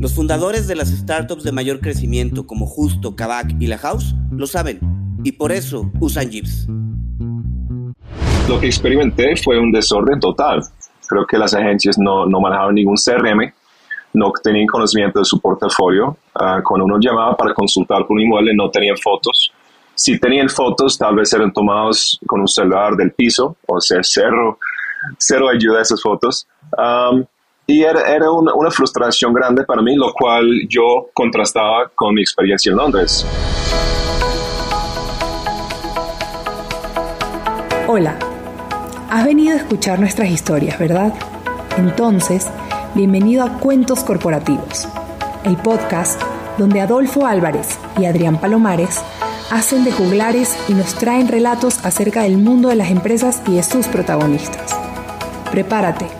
Los fundadores de las startups de mayor crecimiento como Justo, Kavak y La House lo saben y por eso usan Jeeps. Lo que experimenté fue un desorden total. Creo que las agencias no, no manejaban ningún CRM, no tenían conocimiento de su portafolio. Ah, cuando uno llamaba para consultar por un inmueble no tenían fotos. Si tenían fotos, tal vez eran tomados con un celular del piso, o sea, cero, cero ayuda a esas fotos. Y era, una, frustración grande para mí, lo cual yo contrastaba con mi experiencia en Londres. Hola, has venido a escuchar nuestras historias, ¿verdad? Entonces, bienvenido a Cuentos Corporativos, el podcast donde Adolfo Álvarez y Adrián Palomares hacen de juglares y nos traen relatos acerca del mundo de las empresas y de sus protagonistas. Prepárate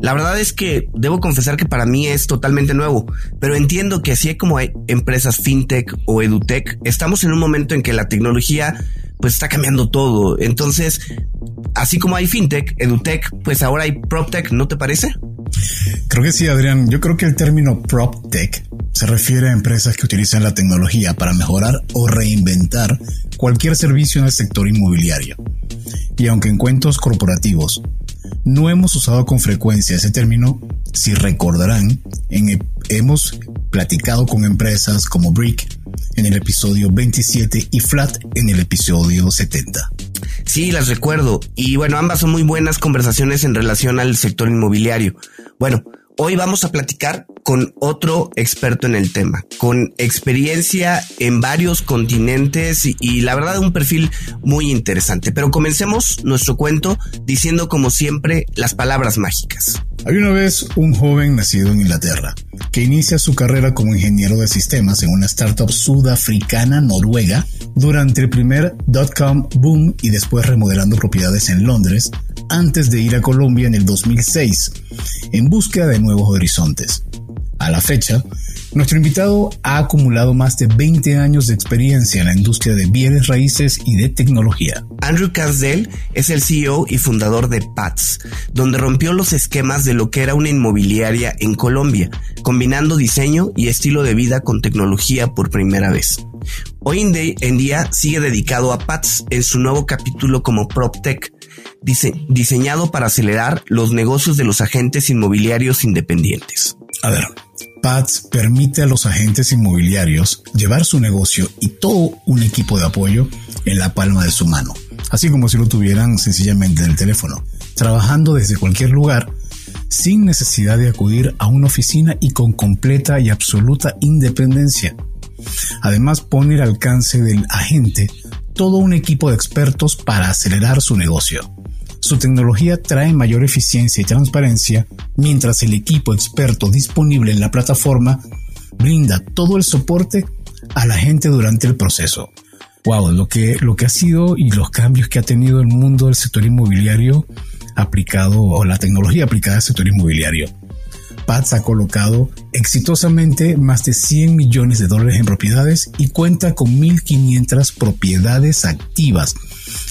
La verdad es que debo confesar que para mí es totalmente nuevo, pero entiendo que así como hay empresas fintech o edutech, estamos en un momento en que la tecnología pues está cambiando todo. Entonces, así como hay fintech, edutech, pues ahora hay proptech, ¿no te parece? Creo que sí, Adrián. Yo creo que el término proptech se refiere a empresas que utilizan la tecnología para mejorar o reinventar cualquier servicio en el sector inmobiliario. Y aunque en cuentos corporativos no hemos usado con frecuencia ese término, si recordarán, hemos platicado con empresas como Brick en el episodio 27 y Flat en el episodio 70. Sí, las recuerdo. Y bueno, ambas son muy buenas conversaciones en relación al sector inmobiliario. Bueno, hoy vamos a platicar con otro experto en el tema, con experiencia en varios continentes y, la verdad un perfil muy interesante. Pero comencemos nuestro cuento diciendo como siempre las palabras mágicas. Hay una vez un joven nacido en Inglaterra que inicia su carrera como ingeniero de sistemas en una startup sudafricana noruega durante el primer dot-com boom y después remodelando propiedades en Londres antes de ir a Colombia en el 2006 en búsqueda de nuevos horizontes. A la fecha, nuestro invitado ha acumulado más de 20 años de experiencia en la industria de bienes raíces y de tecnología. Andrew Casdell es el CEO y fundador de PATS, donde rompió los esquemas de lo que era una inmobiliaria en Colombia, combinando diseño y estilo de vida con tecnología por primera vez. Hoy en día sigue dedicado a PATS en su nuevo capítulo como PropTech, diseñado para acelerar los negocios de los agentes inmobiliarios independientes. A ver, PATS permite a los agentes inmobiliarios llevar su negocio y todo un equipo de apoyo en la palma de su mano, así como si lo tuvieran sencillamente en el teléfono, trabajando desde cualquier lugar sin necesidad de acudir a una oficina y con completa y absoluta independencia. Además pone al alcance del agente todo un equipo de expertos para acelerar su negocio. Su tecnología trae mayor eficiencia y transparencia, mientras el equipo experto disponible en la plataforma brinda todo el soporte a la gente durante el proceso. Wow, lo que, lo que ha sido y los cambios que ha tenido el mundo del sector inmobiliario aplicado o la tecnología aplicada al sector inmobiliario. Pats ha colocado exitosamente más de 100 millones de dólares en propiedades y cuenta con 1.500 propiedades activas.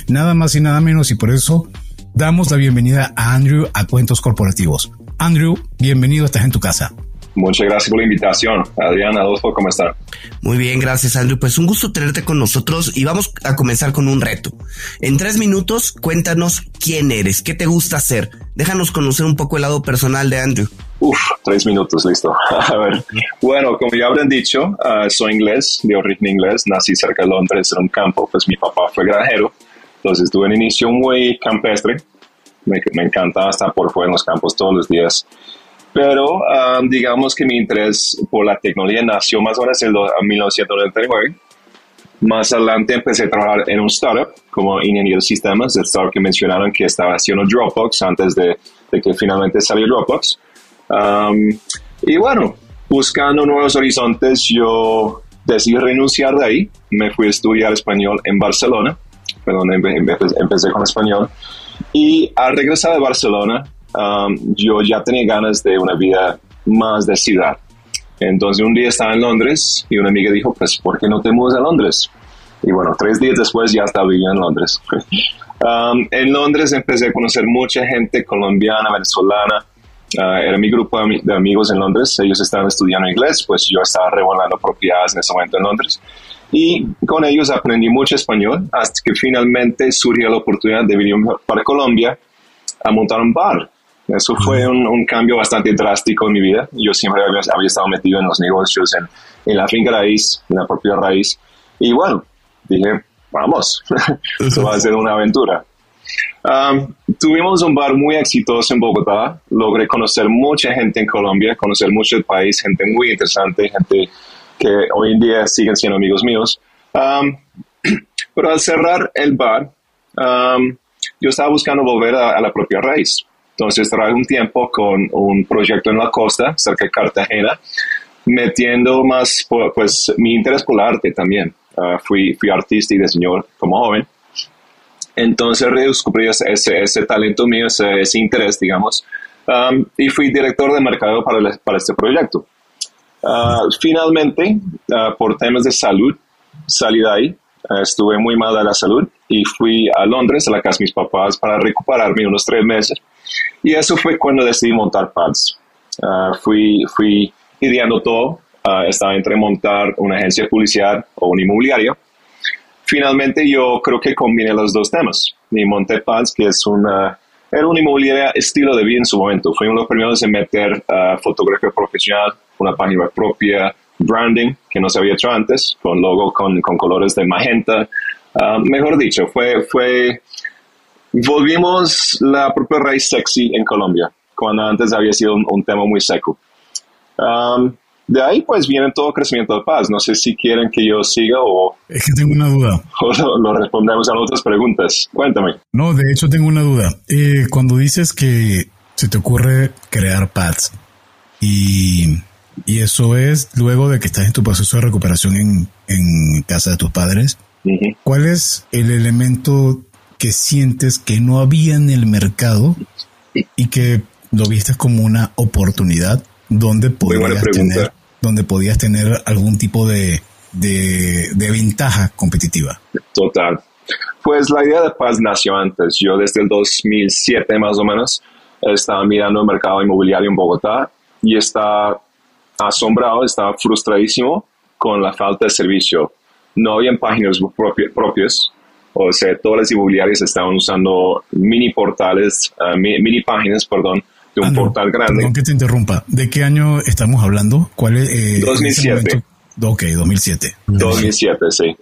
Nada más y nada menos y por eso damos la bienvenida a Andrew a Cuentos Corporativos. Andrew, bienvenido, estás en tu casa. Muchas gracias por la invitación. Adrián, Adolfo, ¿cómo están? Muy bien, gracias Andrew. Pues un gusto tenerte con nosotros y vamos a comenzar con un reto. En tres minutos, cuéntanos quién eres, qué te gusta hacer. Déjanos conocer un poco el lado personal de Andrew. Uf, tres minutos, listo. A ver, bueno, como ya habrán dicho, uh, soy inglés, de origen inglés, nací cerca de Londres en un campo, pues mi papá fue granjero, entonces tuve un inicio muy campestre, me, me encantaba estar por fuera en los campos todos los días. Pero um, digamos que mi interés por la tecnología nació más o menos en 1999. Más adelante empecé a trabajar en un startup como ingeniero de sistemas, el startup que mencionaron que estaba haciendo Dropbox antes de, de que finalmente salió Dropbox. Um, y bueno, buscando nuevos horizontes, yo decidí renunciar de ahí. Me fui a estudiar español en Barcelona, fue donde empecé con español. Y al regresar de Barcelona, um, yo ya tenía ganas de una vida más de ciudad. Entonces un día estaba en Londres y una amiga dijo, pues, ¿por qué no te mudas a Londres? Y bueno, tres días después ya estaba viviendo en Londres. um, en Londres empecé a conocer mucha gente colombiana, venezolana. Uh, era mi grupo de, amigos en Londres. Ellos estaban estudiando inglés, pues yo estaba revolando propiedades en ese momento en Londres. Y con ellos aprendí mucho español hasta que finalmente surgió la oportunidad de venir para Colombia a montar un bar eso fue un, un, cambio bastante drástico en mi vida. Yo siempre había, había estado metido en los negocios, en, en, la finca raíz, en la propia raíz. Y bueno, dije, vamos, eso va a ser una aventura. Um, tuvimos un bar muy exitoso en Bogotá. Logré conocer mucha gente en Colombia, conocer mucho el país, gente muy interesante, gente que hoy en día siguen siendo amigos míos. Um, pero al cerrar el bar, um, yo estaba buscando volver a, a la propia raíz. Entonces trabajé un tiempo con un proyecto en la costa, cerca de Cartagena, metiendo más pues mi interés por el arte también. Uh, fui, fui artista y diseñador como joven. Entonces redescubrí ese, ese, talento mío, ese, ese interés, digamos, um, y fui director de mercado para, para este proyecto. Uh, finalmente, uh, por temas de salud, salí de ahí. estuve muy mal de la salud y fui a Londres, a la casa de mis papás, para recuperarme unos tres meses. Y eso fue cuando decidí montar Pads. Uh, fui, fui ideando todo. Uh, estaba entre montar una agencia policial o un inmobiliario. Finalmente yo creo que combiné los dos temas. Y monté Pads, que es una, era una inmobiliaria estilo de vida en su momento. Fuimos los primeros en meter uh, fotografía profesional, una página propia, branding, que no se había hecho antes, con logo con, con colores de magenta. mejor dicho, fue, fue volvimos la propia raíz sexy en Colombia, cuando antes había sido un, tema muy seco. Um, de ahí pues viene todo crecimiento de paz. No sé si quieren que yo siga o... Es que tengo una duda. O lo, respondemos a otras preguntas. Cuéntame. No, de hecho tengo una duda. Eh, cuando dices que se te ocurre crear pads y, y, eso es luego de que estás en tu proceso de recuperación en, en casa de tus padres, ¿cuál es el elemento que sientes que no había en el mercado y que lo viste como una oportunidad donde podías tener, donde podías tener algún tipo de, de, ventaja competitiva? Total. Pues la idea de Paz nació antes. Yo desde el 2007 más o menos estaba mirando el mercado inmobiliario en Bogotá y estaba asombrado, estaba frustradísimo con la falta de servicio. No había páginas propias, o sea, todas las inmobiliarias estaban usando mini portales, uh, mini, páginas, perdón, de un portal grande. Perdón que te interrumpa. ¿De qué año estamos hablando? ¿Cuál es? Eh, 2007. Ok, 2007. 2007, sí.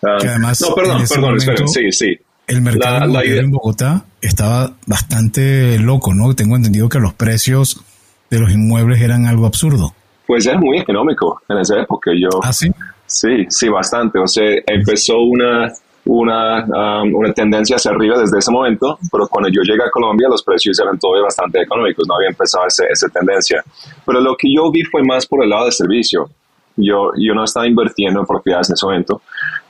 Uh, que además, no, perdón, perdón, espera, sí, sí. El mercado la, en Bogotá estaba bastante loco, ¿no? Tengo entendido que los precios de los inmuebles eran algo absurdo. Pues era muy económico en esa época. Yo, ¿Ah, sí? Sí, sí, bastante. O sea, empezó una una, um, una tendencia hacia arriba desde ese momento, pero cuando yo llegué a Colombia los precios eran todavía bastante económicos, no había empezado esa tendencia. Pero lo que yo vi fue más por el lado del servicio. Yo, yo no estaba invirtiendo en propiedades en ese momento.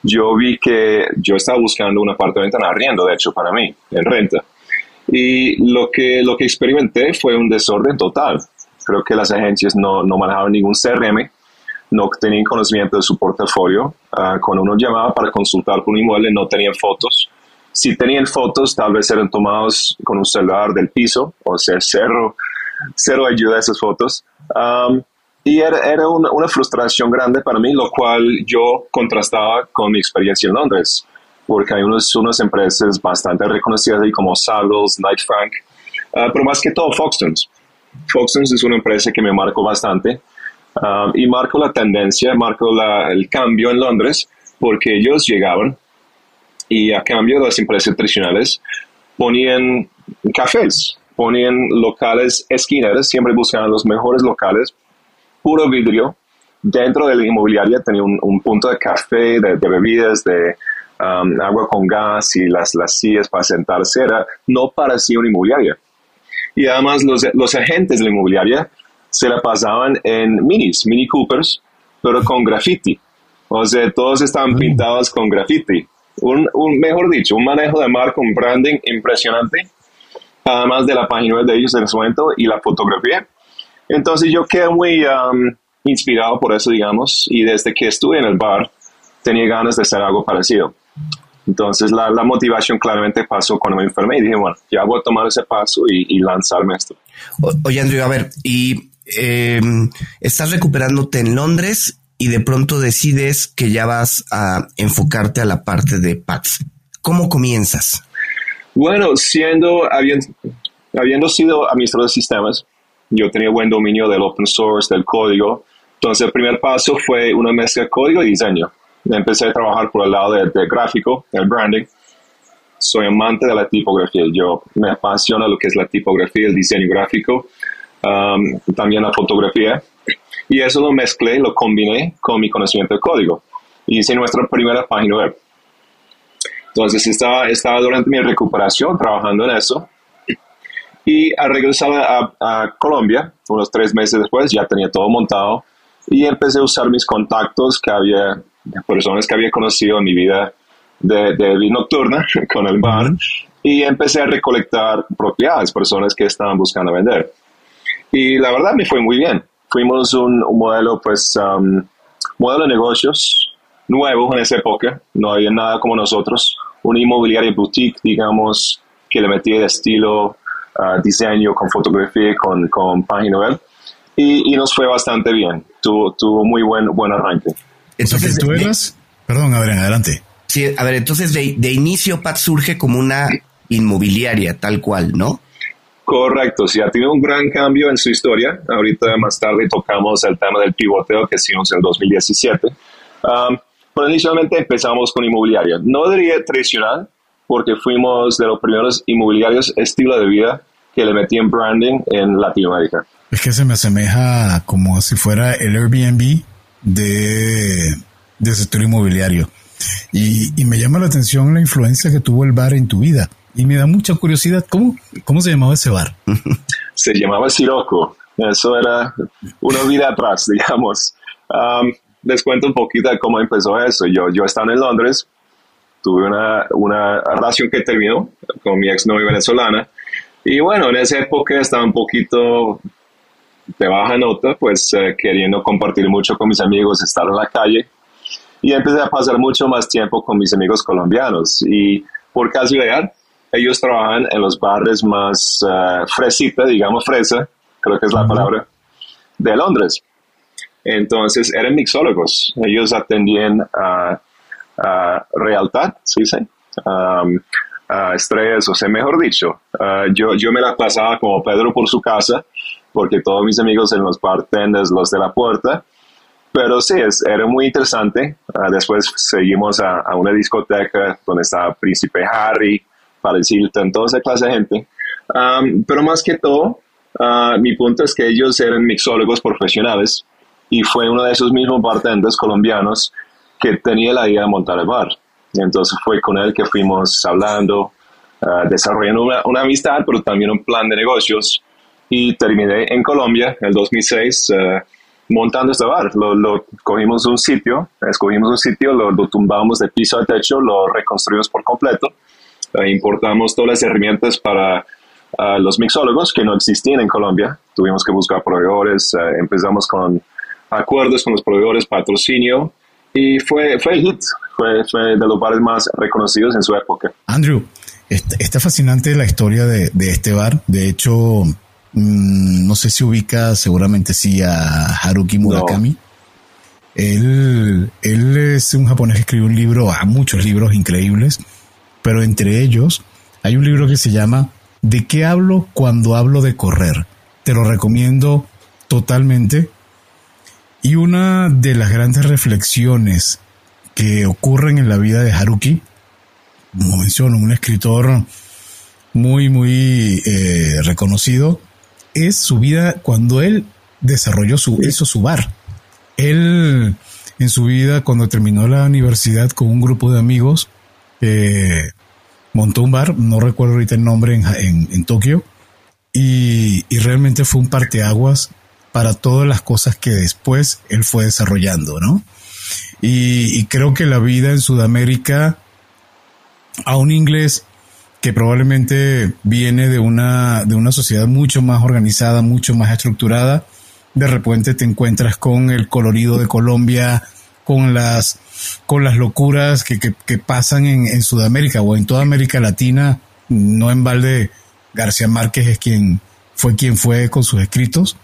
Yo vi que yo estaba buscando un apartamento en arriendo, de hecho, para mí, en renta. Y lo que, lo que experimenté fue un desorden total. Creo que las agencias no, no manejaban ningún CRM, no tenían conocimiento de su portafolio. Uh, cuando uno llamaba para consultar con un inmueble, no tenían fotos. Si tenían fotos, tal vez eran tomados con un celular del piso, o sea, cero, cero ayuda a esas fotos. Y era, era una, una, frustración grande para mí, lo cual yo contrastaba con mi experiencia en Londres, porque hay unos, unas empresas bastante reconocidas como Savills, Knight Frank, uh, pero más que todo Foxtons. Foxtons es una empresa que me marcó bastante Um, y marcó la tendencia, marcó el cambio en Londres, porque ellos llegaban y a cambio las empresas tradicionales ponían cafés, ponían locales esquineros, siempre buscaban los mejores locales, puro vidrio. Dentro de la inmobiliaria tenía un, punto de café, de, bebidas, de um, agua con gas y las, las sillas para sentarse. Era, no parecía una inmobiliaria. Y además los, los agentes de la inmobiliaria se la pasaban en minis, Mini Coopers, pero con graffiti. O sea, todos estaban mm. pintados con graffiti. Un, un, mejor dicho, un manejo de marca, un branding impresionante, además de la página web de ellos en ese momento y la fotografía. Entonces yo quedé muy um, inspirado por eso, digamos, y desde que estuve en el bar tenía ganas de hacer algo parecido. Entonces la, la, motivación claramente pasó cuando me enfermé y dije, bueno, ya voy a tomar ese paso y, y lanzarme esto. oye, Andrew, a ver, y eh, estás recuperándote en Londres y de pronto decides que ya vas a enfocarte a la parte de PATS. ¿Cómo comienzas? Bueno, siendo, habiendo, habiendo sido administrador de sistemas, yo tenía buen dominio del open source, del código. Entonces, el primer paso fue una mezcla de código y diseño. Empecé a trabajar por el lado del de gráfico, el branding. Soy amante de la tipografía. Yo me apasiona lo que es la tipografía, el diseño gráfico. Um, también la fotografía. Y eso lo mezclé, lo combiné con mi conocimiento de código. Y hice nuestra primera página web. Entonces estaba, estaba durante mi recuperación trabajando en eso. Y al regresar a, a, Colombia, unos tres meses después, ya tenía todo montado. Y empecé a usar mis contactos que había, personas que había conocido en mi vida de, de vida nocturna con el bar. Y empecé a recolectar propiedades, personas que estaban buscando vender. Y la verdad me fue muy bien. Fuimos un, modelo, pues, um, modelo de negocios nuevo en esa época. No había nada como nosotros. Una inmobiliaria boutique, digamos, que le metía de estilo, uh, diseño, con fotografía, con, con página web. Y, y, nos fue bastante bien. Tuvo, tuvo muy buen, buen arranque. Entonces, tú eras... Perdón, Adrián, adelante. Sí, a ver, entonces de, de inicio Pat surge como una inmobiliaria, tal cual, ¿no? Correcto, sí, ha tenido un gran cambio en su historia. Ahorita más tarde tocamos el tema del pivoteo que hicimos en 2017. Um, pero inicialmente empezamos con inmobiliaria. No diría tradicional, porque fuimos de los primeros inmobiliarios estilo de vida que le metí en branding en Latinoamérica. Es que se me asemeja como si fuera el Airbnb de, de sector inmobiliario. Y, y me llama la atención la influencia que tuvo el bar en tu vida y me da mucha curiosidad, ¿cómo, cómo se llamaba ese bar? se llamaba Siroco. Eso era una vida atrás, digamos. Um, les cuento un poquito de cómo empezó eso. Yo, yo estaba en Londres, tuve una, una relación que terminó con mi exnovia venezolana. Y bueno, en esa época estaba un poquito de baja nota, pues eh, queriendo compartir mucho con mis amigos, estar en la calle. Y empecé a pasar mucho más tiempo con mis amigos colombianos. Y por casualidad, ellos trabajan en los barrios más uh, fresita, digamos fresa, creo que es la palabra, de Londres. Entonces eran mixólogos. Ellos atendían a, a realtad, ¿sí? ¿sí? Um, a estrellas, o sea, mejor dicho, uh, yo, yo me la pasaba como Pedro por su casa, porque todos mis amigos eran los bartenders, los de la puerta. Pero sí, es, era muy interesante. Uh, después seguimos a, a, una discoteca donde estaba Príncipe Harry, decirte Hilton, toda esa clase de gente. pero más que todo, ah, mi punto es que ellos eran mixólogos profesionales y fue uno de esos mismos bartenders colombianos que tenía la idea de montar el bar. Entonces fue con él que fuimos hablando, uh, desarrollando una, amistad, pero también un plan de negocios. Y terminé en Colombia en el 2006 uh, montando este bar. Lo, lo, cogimos un sitio, escogimos un sitio, lo, lo, tumbamos de piso a techo, lo reconstruimos por completo. Uh, importamos todas las herramientas para los mixólogos que no existían en Colombia. Tuvimos que buscar proveedores, empezamos con acuerdos con los proveedores, patrocinio, y fue, fue hit, fue, fue, de los bares más reconocidos en su época. Andrew, está, fascinante la historia de, de, este bar. De hecho, mmm, no sé si ubica, seguramente sí, a Haruki Murakami. No. Él, él es un japonés que escribió un libro, a muchos libros increíbles, pero entre ellos hay un libro que se llama ¿De qué hablo cuando hablo de correr? Te lo recomiendo totalmente. Y una de las grandes reflexiones que ocurren en la vida de Haruki, como menciono, un escritor muy, muy eh, reconocido, es su vida cuando él desarrolló su, hizo su bar. Él, en su vida, cuando terminó la universidad con un grupo de amigos, eh, montó un bar, no recuerdo ahorita el nombre, en, en, en Tokio, y, y, realmente fue un parteaguas para todas las cosas que después él fue desarrollando, ¿no? Y, y creo que la vida en Sudamérica, a un inglés que probablemente viene de una, de una sociedad mucho más organizada, mucho más estructurada, de repente te encuentras con el colorido de Colombia, con las, con las locuras que, que, pasan en, en, Sudamérica o en toda América Latina, no en balde García Márquez es quien fue quien fue con sus escritos.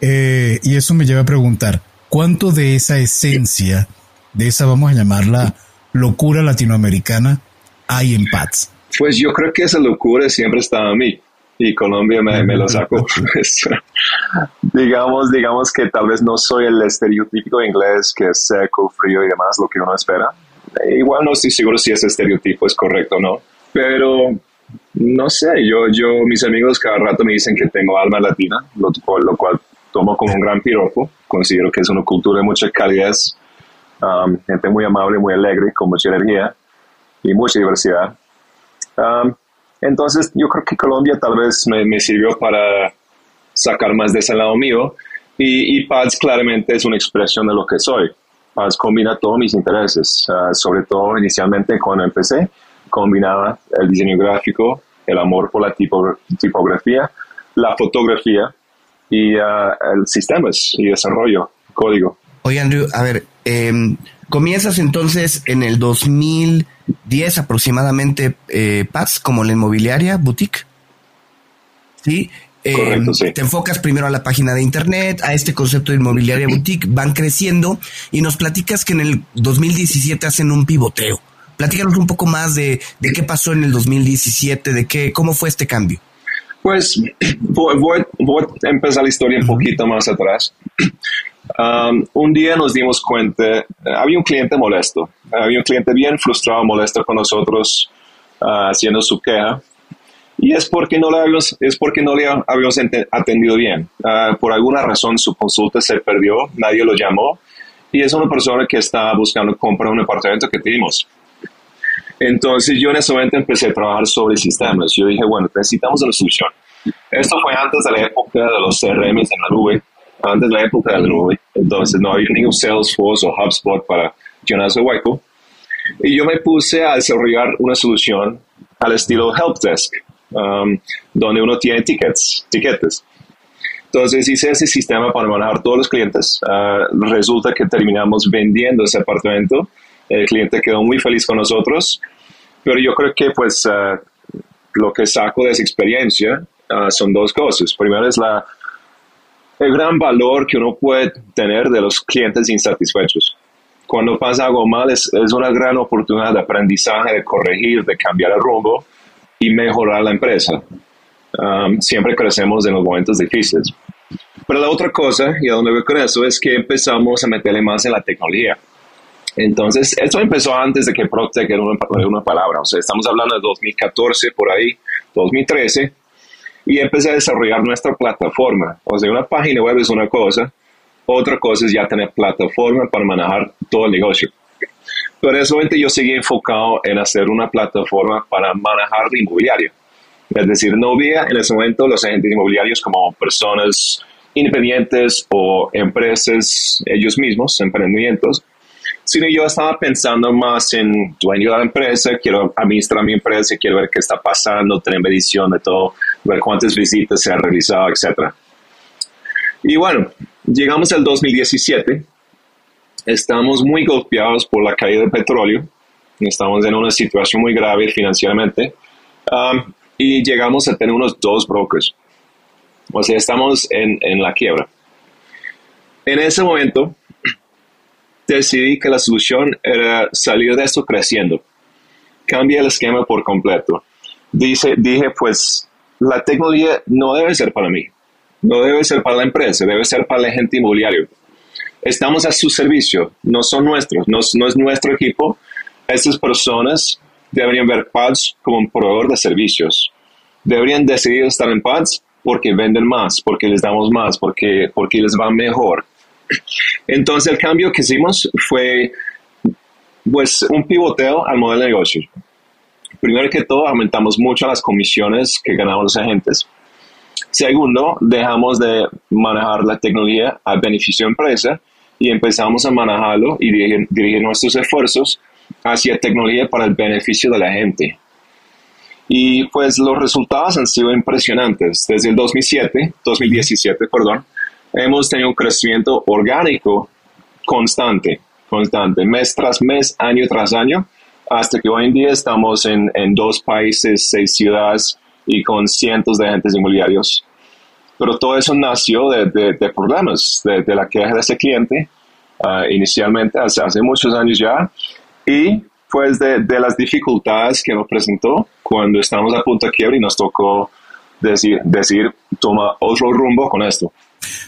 Eh, y eso me lleva a preguntar, ¿cuánto de esa esencia, de esa vamos a llamarla locura latinoamericana, hay en Pats? Pues yo creo que esa locura siempre estaba a mí y Colombia me, me lo sacó. digamos, digamos que tal vez no soy el estereotípico inglés que es seco, frío y demás, lo que uno espera. Igual no estoy seguro si ese estereotipo es correcto o no, pero no sé, yo, yo, mis amigos cada rato me dicen que tengo alma latina, lo, lo cual tomo como un gran piropo. Considero que es una cultura de mucha calidez, um, gente muy amable, muy alegre, con mucha energía y mucha diversidad. Um, entonces, yo creo que Colombia tal vez me, sirvió para sacar más de ese lado mío. Y, y PADS claramente es una expresión de lo que soy. PADS combina todos mis intereses, sobre todo inicialmente cuando empecé, combinaba el diseño gráfico, el amor por la tipo, tipografía, la fotografía y uh, el sistemas y desarrollo, código. Oye, Andrew, a ver, eh, comienzas entonces en el 2010 aproximadamente, eh, Paz, como la inmobiliaria, boutique. ¿Sí? Eh, Correcto, sí. Te enfocas primero a la página de internet, a este concepto de inmobiliaria boutique, van creciendo y nos platicas que en el 2017 hacen un pivoteo. Platícanos un poco más de, de qué pasó en el 2017, de qué, cómo fue este cambio. Pues voy, voy, voy, a empezar la historia un poquito más atrás. Um, un día nos dimos cuenta, había un cliente molesto, había un cliente bien frustrado, molesto con nosotros, uh, haciendo su queja. Y es porque no le habíamos, es porque no le habíamos atendido bien. Uh, por alguna razón su consulta se perdió, nadie lo llamó. Y es una persona que está buscando comprar un apartamento que tenemos. Entonces yo en ese momento empecé a trabajar sobre sistemas. Yo dije, bueno, necesitamos una solución. Esto fue antes de la época de los CRMs en la nube, antes de la época de la nube. Entonces no había ningún Salesforce o HubSpot para llenar ese hueco. Y yo me puse a desarrollar una solución al estilo Helpdesk, um, donde uno tiene tickets, tiquetes. Entonces hice ese sistema para manejar todos los clientes. Uh, resulta que terminamos vendiendo ese apartamento. El cliente quedó muy feliz con nosotros pero yo creo que pues uh, lo que saco de esa experiencia uh, son dos cosas. Primero es la, el gran valor que uno puede tener de los clientes insatisfechos. Cuando pasa algo mal es, es una gran oportunidad de aprendizaje, de corregir, de cambiar el rumbo y mejorar la empresa. Um, siempre crecemos en los momentos difíciles. Pero la otra cosa, y a donde voy con eso, es que empezamos a meterle más en la tecnología. Entonces, esto empezó antes de que PropTech era una, una, palabra, o sea, estamos hablando de 2014, por ahí, 2013, y empecé a desarrollar nuestra plataforma. O sea, una página web es una cosa, otra cosa es ya tener plataforma para manejar todo el negocio. Pero en ese momento yo seguí enfocado en hacer una plataforma para manejar la inmobiliaria. Es decir, no veía en ese momento los agentes inmobiliarios como personas independientes o empresas ellos mismos, emprendimientos, sino yo estaba pensando más en dueño de la empresa, quiero administrar mi empresa, quiero ver qué está pasando, tener medición de todo, ver cuántas visitas se han realizado, etc. Y bueno, llegamos al 2017, estamos muy golpeados por la caída del petróleo, estamos en una situación muy grave financieramente, um, y llegamos a tener unos dos brokers. O sea, estamos en, en la quiebra. En ese momento, decidí que la solución era salir de esto creciendo. Cambia el esquema por completo. Dice, dije, pues la tecnología no debe ser para mí, no debe ser para la empresa, debe ser para el agente inmobiliario. Estamos a su servicio, no son nuestros, no, no es nuestro equipo. Estas personas deberían ver PADS como un proveedor de servicios. Deberían decidir estar en PADS porque venden más, porque les damos más, porque, porque les va mejor. Entonces el cambio que hicimos fue pues un pivoteo al modelo de negocio. Primero que todo, aumentamos mucho las comisiones que ganamos los agentes. Segundo, dejamos de manejar la tecnología a beneficio de empresa y empezamos a manejarlo y dirigir, dirigir nuestros esfuerzos hacia tecnología para el beneficio de la gente. Y pues los resultados han sido impresionantes. Desde el 2007, 2017, perdón, hemos tenido un crecimiento orgánico constante, constante, mes tras mes, año tras año, hasta que hoy en día estamos en, en dos países, seis ciudades y con cientos de agentes inmobiliarios. Pero todo eso nació de, de, problemas, de, de, la queja de ese cliente, uh, inicialmente hace, hace muchos años ya, y pues de, de, las dificultades que nos presentó cuando estamos a punto de quiebra y nos tocó decir, decir, toma otro rumbo con esto.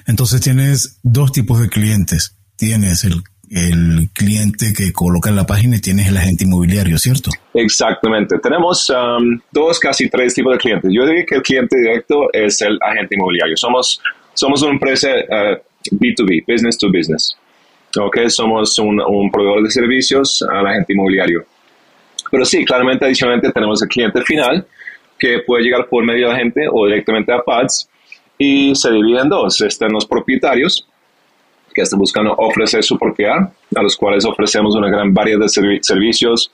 Entonces tienes dos tipos de clientes. Tienes el, el cliente que coloca en la página y tienes el agente inmobiliario, ¿cierto? Exactamente. Tenemos um, dos, casi tres tipos de clientes. Yo diría que el cliente directo es el agente inmobiliario. Somos, somos una empresa B2B, uh, business to business. Okay, somos un, un proveedor de servicios al agente inmobiliario. Pero sí, claramente adicionalmente tenemos el cliente final que puede llegar por medio de la gente o directamente a PADS y se divide en dos. Están los propietarios que están buscando ofrecer su propiedad, a los cuales ofrecemos una gran variedad de servicios,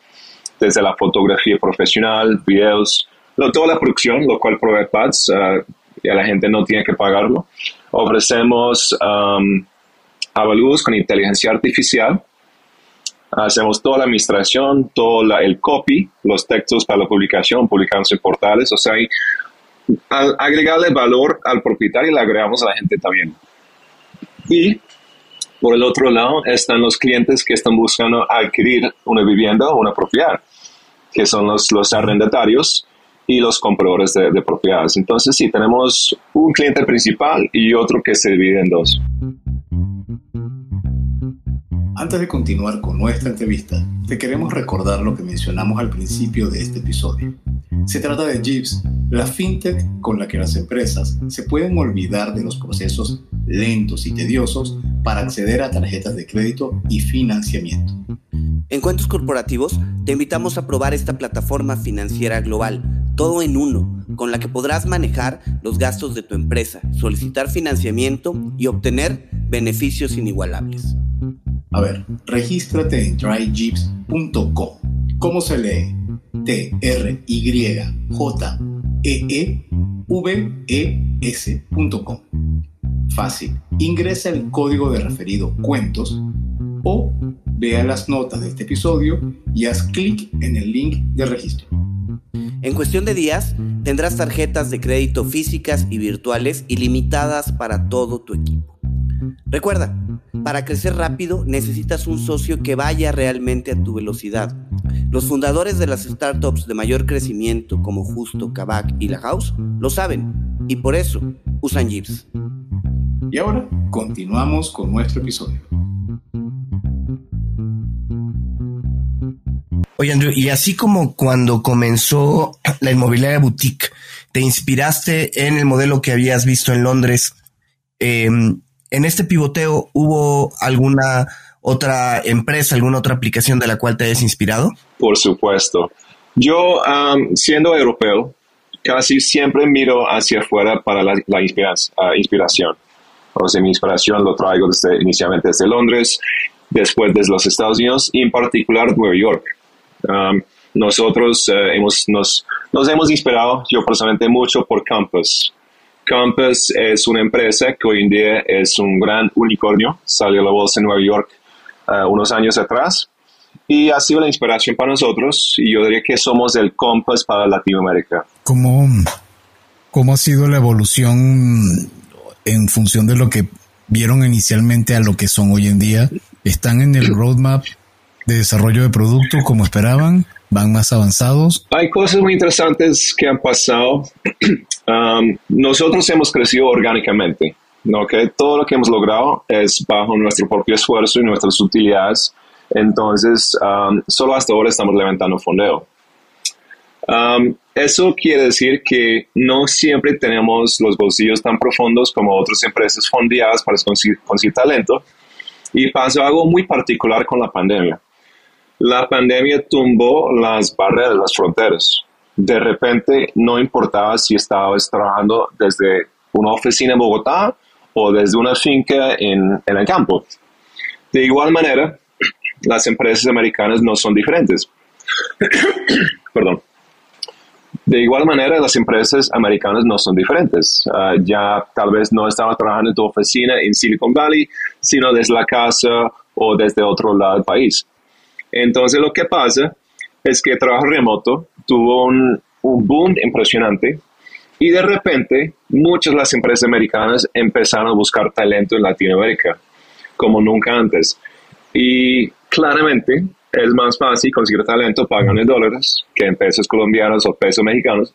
desde la fotografía profesional, videos, toda la producción, lo cual provee PADS, uh, y a la gente no tiene que pagarlo. Ofrecemos um, avalúos con inteligencia artificial. Hacemos toda la administración, todo el copy, los textos para la publicación, publicamos en portales. O sea, al agregarle valor al propietario, le agregamos a la gente también. Y por el otro lado están los clientes que están buscando adquirir una vivienda o una propiedad, que son los, los arrendatarios y los compradores de, de propiedades. Entonces sí, tenemos un cliente principal y otro que se divide en dos. Antes de continuar con nuestra entrevista, te queremos recordar lo que mencionamos al principio de este episodio. Se trata de Jeeps, la fintech con la que las empresas se pueden olvidar de los procesos lentos y tediosos para acceder a tarjetas de crédito y financiamiento. En Cuentos Corporativos te invitamos a probar esta plataforma financiera global, todo en uno, con la que podrás manejar los gastos de tu empresa, solicitar financiamiento y obtener beneficios inigualables. A ver, regístrate en tryjeeps.com. ¿Cómo se lee? T-R-Y-J-E-E-V-E-S.com. Fácil. Ingresa el código de referido cuentos o vea las notas de este episodio y haz clic en el link de registro. En cuestión de días, tendrás tarjetas de crédito físicas y virtuales ilimitadas para todo tu equipo. Recuerda, para crecer rápido necesitas un socio que vaya realmente a tu velocidad. Los fundadores de las startups de mayor crecimiento como Justo, Kavak y La House lo saben y por eso usan Jeeps. Y ahora continuamos con nuestro episodio. Oye, Andrew, y así como cuando comenzó la inmobiliaria boutique, te inspiraste en el modelo que habías visto en Londres, em, en este pivoteo hubo alguna otra empresa, alguna otra aplicación de la cual te hayas inspirado? Por supuesto. Yo, siendo europeo, casi siempre miro hacia afuera para la, la ah, inspiración. O sea, mi inspiración lo traigo desde, inicialmente desde Londres, después desde los Estados Unidos y en particular Nueva York. nosotros eh, hemos, nos, nos hemos inspirado, yo personalmente, mucho por Campus. Campus es una empresa que hoy en día es un gran unicornio, salió a la bolsa en Nueva York uh, unos años atrás y ha sido la inspiración para nosotros y yo diría que somos el Compass para Latinoamérica. ¿Cómo, cómo ha sido la evolución en función de lo que vieron inicialmente a lo que son hoy en día? ¿Están en el roadmap de desarrollo de producto como esperaban? ¿Van más avanzados? Hay cosas muy interesantes que han pasado. Um, nosotros hemos crecido orgánicamente. ¿no? todo lo que hemos logrado es bajo nuestro propio esfuerzo y nuestras utilidades. Entonces, um, solo hasta ahora estamos levantando fondeo. Um, eso quiere decir que no siempre tenemos los bolsillos tan profundos como otras empresas fondeadas para conseguir, conseguir talento. Y pasó algo muy particular con la pandemia. La pandemia tumbó las barreras, las fronteras. De repente no importaba si estabas trabajando desde una oficina en Bogotá o desde una finca en, en el campo. De igual manera, las empresas americanas no son diferentes. Perdón. De igual manera, las empresas americanas no son diferentes. Ah, ya tal vez no estaba trabajando en tu oficina en Silicon Valley, sino desde la casa o desde otro lado del país. Entonces, lo que pasa es que el trabajo remoto tuvo un, boom impresionante y de repente muchas las empresas americanas empezaron a buscar talento en Latinoamérica, como nunca antes. Y claramente es más fácil conseguir talento pagando en dólares que en pesos colombianos o pesos mexicanos.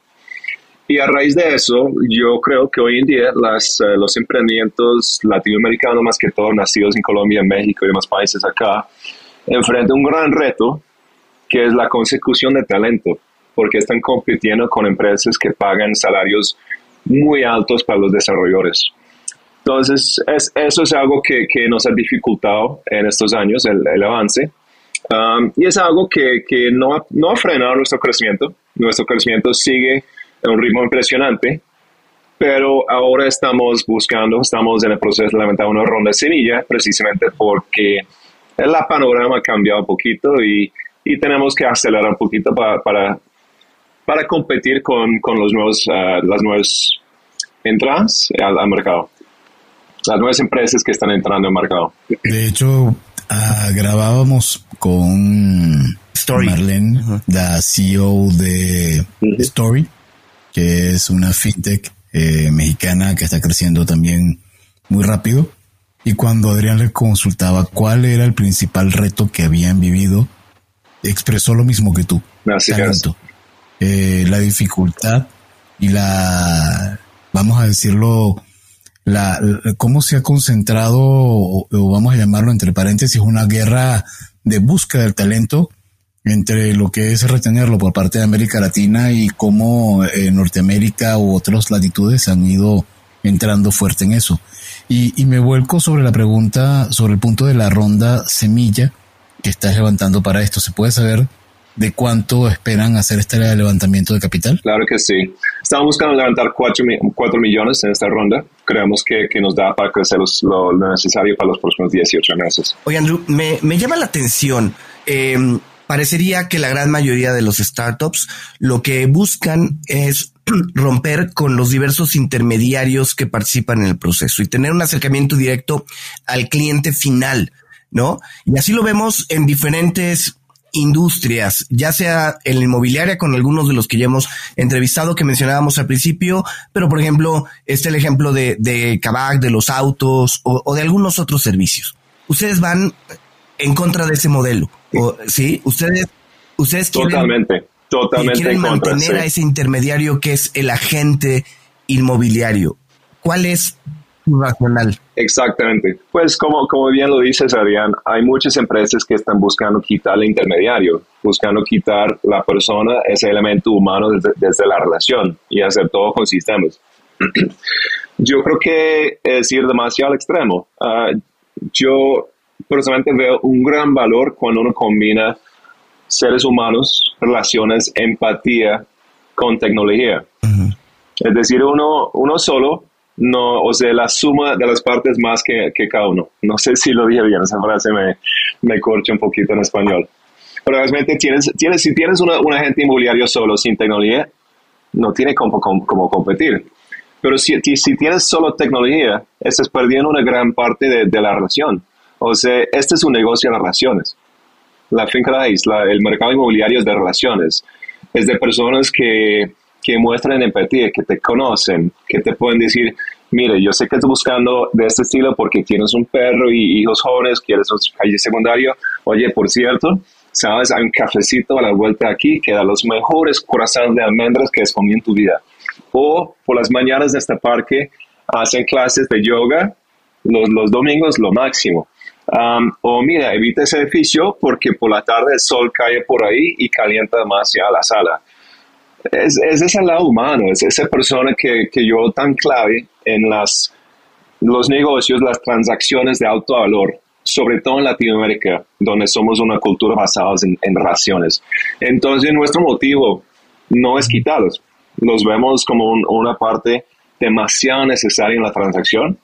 Y a raíz de eso, yo creo que hoy en día las, eh, los emprendimientos latinoamericanos, más que todo nacidos en Colombia, México y demás países acá, enfrentan un gran reto que es la consecución de talento, porque están compitiendo con empresas que pagan salarios muy altos para los desarrolladores. Entonces, es, eso es algo que, que, nos ha dificultado en estos años, el, el avance. Um, y es algo que, que no, ha, no, ha, frenado nuestro crecimiento. Nuestro crecimiento sigue en un ritmo impresionante, pero ahora estamos buscando, estamos en el proceso de levantar una ronda de semilla, precisamente porque el panorama ha cambiado un poquito y, y tenemos que acelerar un poquito para, para, para competir con, con los nuevos, uh, las nuevas entradas al, al mercado las nuevas empresas que están entrando al mercado. De hecho, uh, grabábamos con Story. Marlene, la CEO de Story, que es una fintech eh, mexicana que está creciendo también muy rápido. Y cuando Adrián le consultaba cuál era el principal reto que habían vivido, expresó lo mismo que tú. Gracias. Eh, la dificultad y la, vamos a decirlo, la, cómo se ha concentrado, o, vamos a llamarlo entre paréntesis, una guerra de búsqueda del talento entre lo que es retenerlo por parte de América Latina y cómo eh, Norteamérica u otras latitudes han ido entrando fuerte en eso. Y, y, me vuelco sobre la pregunta, sobre el punto de la ronda semilla que estás levantando para esto. ¿Se puede saber de cuánto esperan hacer este levantamiento de capital? Claro que sí. Estamos buscando levantar 4, millones en esta ronda. Creemos que, que nos da para crecer lo, necesario para los próximos 18 meses. Oye, Andrew, me, me llama la atención. Em, parecería que la gran mayoría de los startups lo que buscan es romper con los diversos intermediarios que participan en el proceso y tener un acercamiento directo al cliente final, ¿no? Y así lo vemos en diferentes industrias, ya sea en la inmobiliaria con algunos de los que ya hemos entrevistado que mencionábamos al principio, pero por ejemplo, este el ejemplo de, de Kavak, de los autos o, de algunos otros servicios. Ustedes van en contra de ese modelo, ¿sí? Ustedes, ustedes quieren, totalmente, totalmente quieren mantener a ese intermediario que es el agente inmobiliario. ¿Cuál es racional. Exactamente. Pues como, como bien lo dices, Adrián, hay muchas empresas que están buscando quitar el intermediario, buscando quitar la persona, ese elemento humano desde, la relación y hacer todo con sistemas. Yo creo que es ir demasiado al extremo. Ah, yo personalmente veo un gran valor cuando uno combina seres humanos, relaciones, empatía con tecnología. Es decir, uno, uno solo, no, o sea, la suma de las partes más que, que cada uno. No sé si lo dije bien, esa frase me, me corcha un poquito en español. Pero realmente tienes, tienes, si tienes una, un agente inmobiliario solo sin tecnología, no tiene como, como, competir. Pero si, si, tienes solo tecnología, estás perdiendo una gran parte de, de, la relación. O sea, este es un negocio de relaciones. La finca raíz, el mercado inmobiliario es de relaciones. Es de personas que que muestran empatía, que te conocen, que te pueden decir, mire, yo sé que estás buscando de este estilo porque tienes un perro y hijos jóvenes, quieres un calle secundario. Oye, por cierto, sabes, hay un cafecito a la vuelta aquí que da los mejores corazones de almendras que has comido en tu vida. O por las mañanas de este parque hacen clases de yoga, los, los domingos lo máximo. O mira, evita ese edificio porque por la tarde el sol cae por ahí y calienta demasiado la sala es, es ese lado humano, es esa persona que, que yo tan clave en las, los negocios, las transacciones de alto valor, sobre todo en Latinoamérica, donde somos una cultura basada en, en relaciones. Entonces, nuestro motivo no es quitarlos, los vemos como una parte demasiado necesaria en la transacción.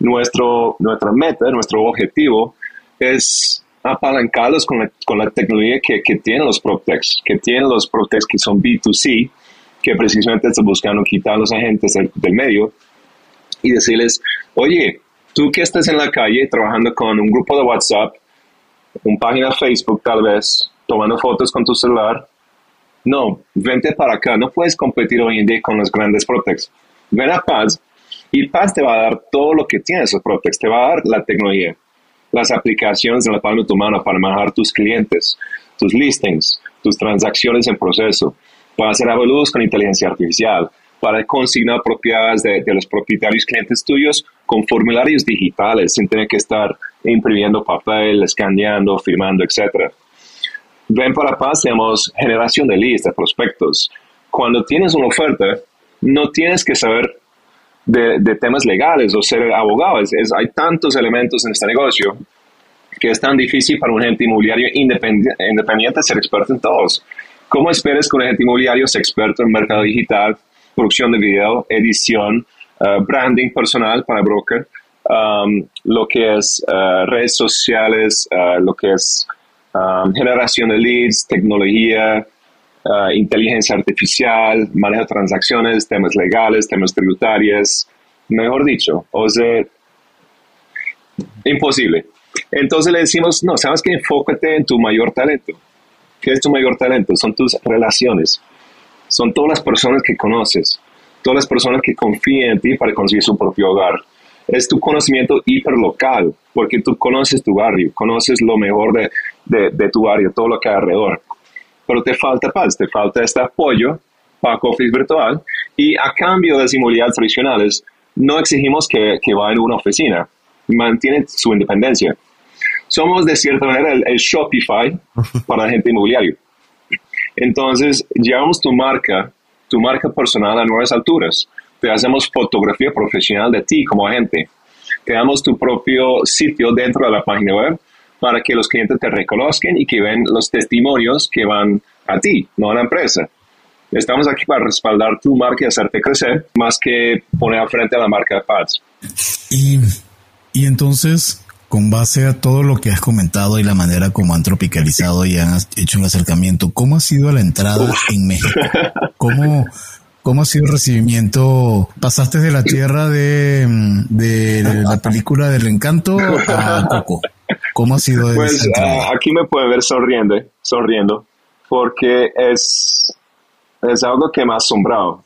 Nuestro, nuestra meta, nuestro objetivo es apalancados con la, con la tecnología que, que, tienen los PropTechs, que tienen los PropTechs que son B2C, que precisamente están buscando quitar a los agentes del, medio y decirles, oye, tú que estás en la calle trabajando con un grupo de WhatsApp, una página de Facebook tal vez, tomando fotos con tu celular, no, vente para acá, no puedes competir hoy en día con los grandes PropTechs. Ven a Paz y Paz te va a dar todo lo que tiene PropTechs, te va a dar la tecnología las aplicaciones en la palma de tu mano para manejar tus clientes, tus listings, tus transacciones en proceso, para hacer evaluados con inteligencia artificial, para consignar propiedades de, los propietarios clientes tuyos con formularios digitales sin tener que estar imprimiendo papel, escaneando, firmando, etc. Ven para Paz, tenemos generación de de prospectos. Cuando tienes una oferta, no tienes que saber de, temas legales o ser abogado. Es, hay tantos elementos en este negocio que es tan difícil para un agente inmobiliario independiente, independiente ser experto en todos. ¿Cómo esperes que un agente inmobiliario sea experto en mercado digital, producción de video, edición, uh, branding personal para broker, um, lo que es uh, redes sociales, uh, lo que es um, generación de leads, tecnología, Uh, inteligencia artificial, manejo de transacciones, temas legales, temas tributarios, mejor dicho, o sea, imposible. Entonces le decimos, no, sabes que enfócate en tu mayor talento. ¿Qué es tu mayor talento? Son tus relaciones. Son todas las personas que conoces, todas las personas que confían en ti para conseguir su propio hogar. Es tu conocimiento hiperlocal, porque tú conoces tu barrio, conoces lo mejor de, de, de tu barrio, todo lo que hay alrededor pero te falta paz, te falta este apoyo para Office virtual y a cambio de las inmobiliarias tradicionales no exigimos que, que vaya en una oficina, mantienen su independencia. Somos de cierta manera el, Shopify para la gente inmobiliaria. Entonces, llevamos tu marca, tu marca personal a nuevas alturas. Te hacemos fotografía profesional de ti como agente. Te damos tu propio sitio dentro de la página web para que los clientes te reconozcan y que ven los testimonios que van a ti, no a la empresa. Estamos aquí para respaldar tu marca y hacerte crecer, más que poner frente a la marca de Pads. Y, y entonces, con base a todo lo que has comentado y la manera como han tropicalizado y han hecho un acercamiento, ¿cómo ha sido la entrada en México? ¿Cómo, ¿Cómo ha sido el recibimiento? ¿Pasaste de la tierra de, de, de la película del encanto a Coco? ¿Cómo ha sido? Pues ah, aquí me puede ver sonriendo, sonriendo, porque es, es algo que me ha asombrado.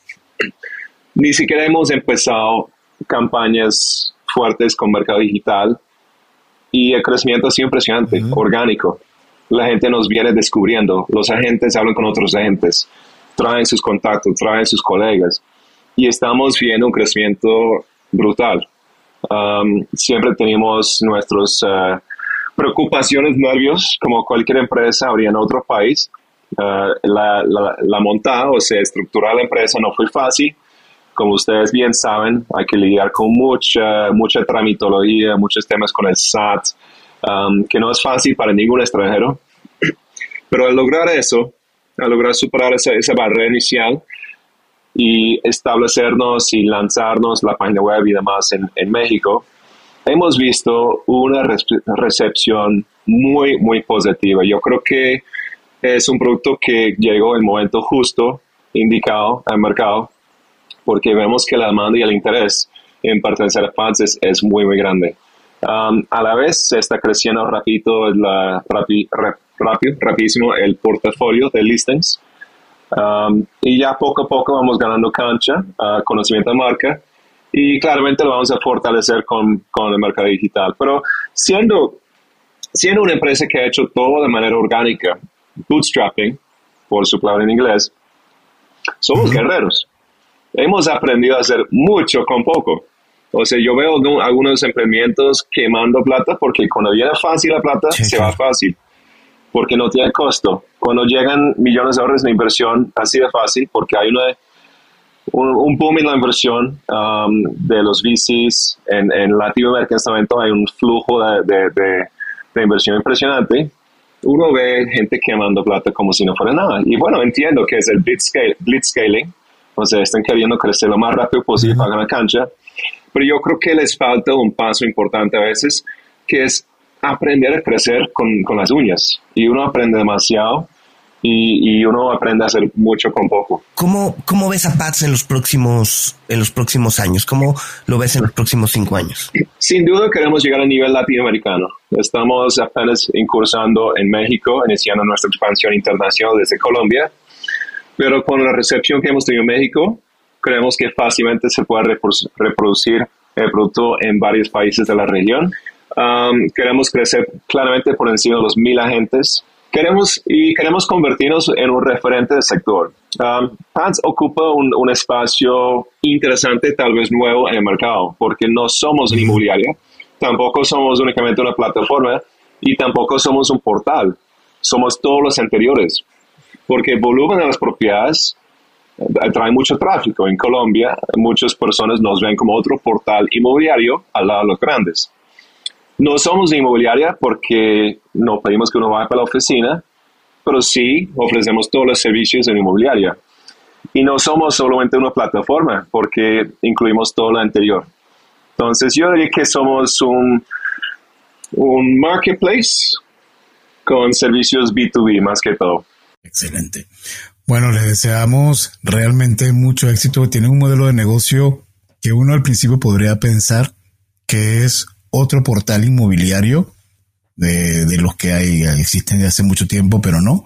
Ni siquiera hemos empezado campañas fuertes con mercado digital y el crecimiento ha sido impresionante, orgánico. La gente nos viene descubriendo, los agentes hablan con otros agentes, traen sus contactos, traen sus colegas y estamos viendo un crecimiento brutal. Um, siempre tenemos nuestros uh, preocupaciones, nervios, como cualquier empresa habría en otro país. Uh, la, la, montada, o sea, estructurar la empresa no fue fácil. Como ustedes bien saben, hay que lidiar con mucha, mucha tramitología, muchos temas con el SAT, um, que no es fácil para ningún extranjero. Pero al lograr eso, al lograr superar esa, esa barrera inicial y establecernos y lanzarnos la página web y demás en, en México, hemos visto una recepción muy, muy positiva. Yo creo que es un producto que llegó en el momento justo, indicado al mercado, porque vemos que la demanda y el interés en pertenecer a fans es, muy, muy grande. Um, a la vez se está creciendo rápido, la, rápido, rapidísimo el portafolio de listings. Um, y ya poco a poco vamos ganando cancha, uh, conocimiento de marca y claramente lo vamos a fortalecer con, con, el mercado digital. Pero siendo, siendo una empresa que ha hecho todo de manera orgánica, bootstrapping, por su palabra en inglés, somos guerreros. Hemos aprendido a hacer mucho con poco. O sea, yo veo algunos emprendimientos quemando plata porque cuando viene fácil la plata, se va fácil. Porque no tiene costo. Cuando llegan millones de dólares de inversión, así de fácil, porque hay una, un, boom en la inversión um, de los VCs en, en Latinoamérica en este momento. Hay un flujo de, de, de inversión impresionante uno ve gente quemando plata como si no fuera nada. Y bueno, entiendo que es el blitzscaling, o sea, están queriendo crecer lo más rápido posible para ganar cancha, pero yo creo que les falta un paso importante a veces, que es aprender a crecer con, con las uñas. Y uno aprende demasiado y, y, uno aprende a hacer mucho con poco. ¿Cómo, cómo ves a Pats en los próximos en los próximos años? ¿Cómo lo ves en los próximos cinco años? Sin duda queremos llegar a nivel latinoamericano. Estamos apenas incursando en México, iniciando nuestra expansión internacional desde Colombia, pero con la recepción que hemos tenido en México, creemos que fácilmente se puede reproducir el producto en varios países de la región. Um, queremos crecer claramente por encima de los mil agentes Queremos, y queremos convertirnos en un referente del sector. Um, Pants ocupa un, un, espacio interesante, tal vez nuevo en el mercado, porque no somos una inmobiliaria, tampoco somos únicamente una plataforma y tampoco somos un portal. Somos todos los anteriores, porque el volumen de las propiedades atrae mucho tráfico. En Colombia, muchas personas nos ven como otro portal inmobiliario al lado de los grandes. No somos inmobiliaria porque no pedimos que uno vaya para la oficina, pero sí ofrecemos todos los servicios en inmobiliaria. Y no somos solamente una plataforma porque incluimos todo lo anterior. Entonces yo diría que somos un, un marketplace con servicios B2B más que todo. Excelente. Bueno, les deseamos realmente mucho éxito. Tienen un modelo de negocio que uno al principio podría pensar que es otro portal inmobiliario de, los que hay, existen de hace mucho tiempo, pero no.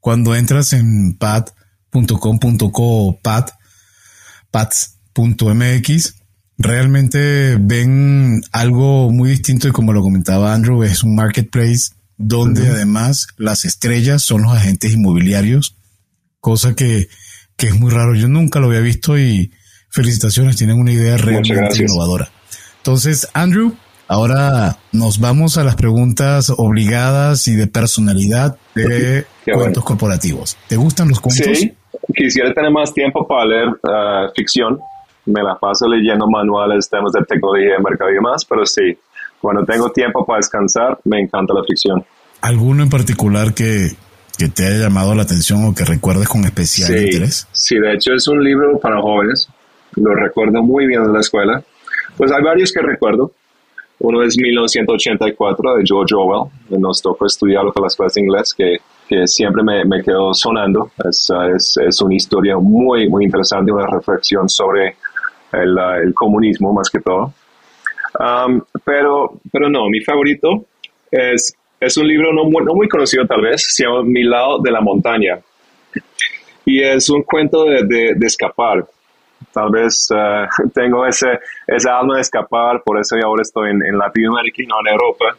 Cuando entras en pad.com.co, pad, pads.mx, realmente ven algo muy distinto y como lo comentaba Andrew, es un marketplace donde además las estrellas son los agentes inmobiliarios, cosa que, que es muy raro. Yo nunca lo había visto y felicitaciones, tienen una idea realmente innovadora. Entonces, Andrew, Ahora nos vamos a las preguntas obligadas y de personalidad de cuentos corporativos. ¿Te gustan los cuentos? Sí, quisiera tener más tiempo para leer uh, ficción. Me la paso leyendo manuales, temas de tecnología, de mercado y demás, pero sí, cuando tengo tiempo para descansar, me encanta la ficción. ¿Alguno en particular que, que te haya llamado la atención o que recuerdes con especial interés? Sí, de hecho es un libro para jóvenes. Lo recuerdo muy bien de la escuela. Pues hay varios que recuerdo. Uno es 1984 de George Orwell. Nos tocó estudiarlo con las clases de inglés que, que siempre me, me, quedó sonando. Es, es, es, una historia muy, muy interesante, una reflexión sobre el, el comunismo más que todo. Um, pero, pero no, mi favorito es, es un libro no, no muy conocido tal vez, se llama Mi lado de la montaña. Y es un cuento de, de, de escapar tal vez uh, tengo ese, esa alma de escapar, por eso ahora estoy en, en Latinoamérica y no en Europa.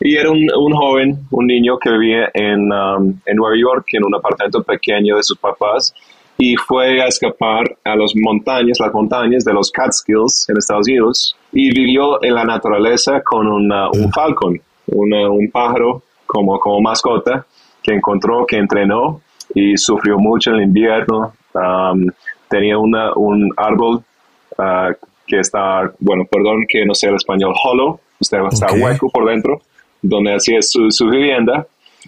Y era un, un joven, un niño que vivía en, um, en Nueva York, en un apartamento pequeño de sus papás, y fue a escapar a las montañas, las montañas de los Catskills en Estados Unidos, y vivió en la naturaleza con una, un falcon, una, un pájaro como, como mascota, que encontró, que entrenó, y sufrió mucho en el invierno. Um, tenía una, un árbol uh, que está, bueno, perdón que no sé el español, hollow, está, está hueco por dentro, donde hacía su, su vivienda.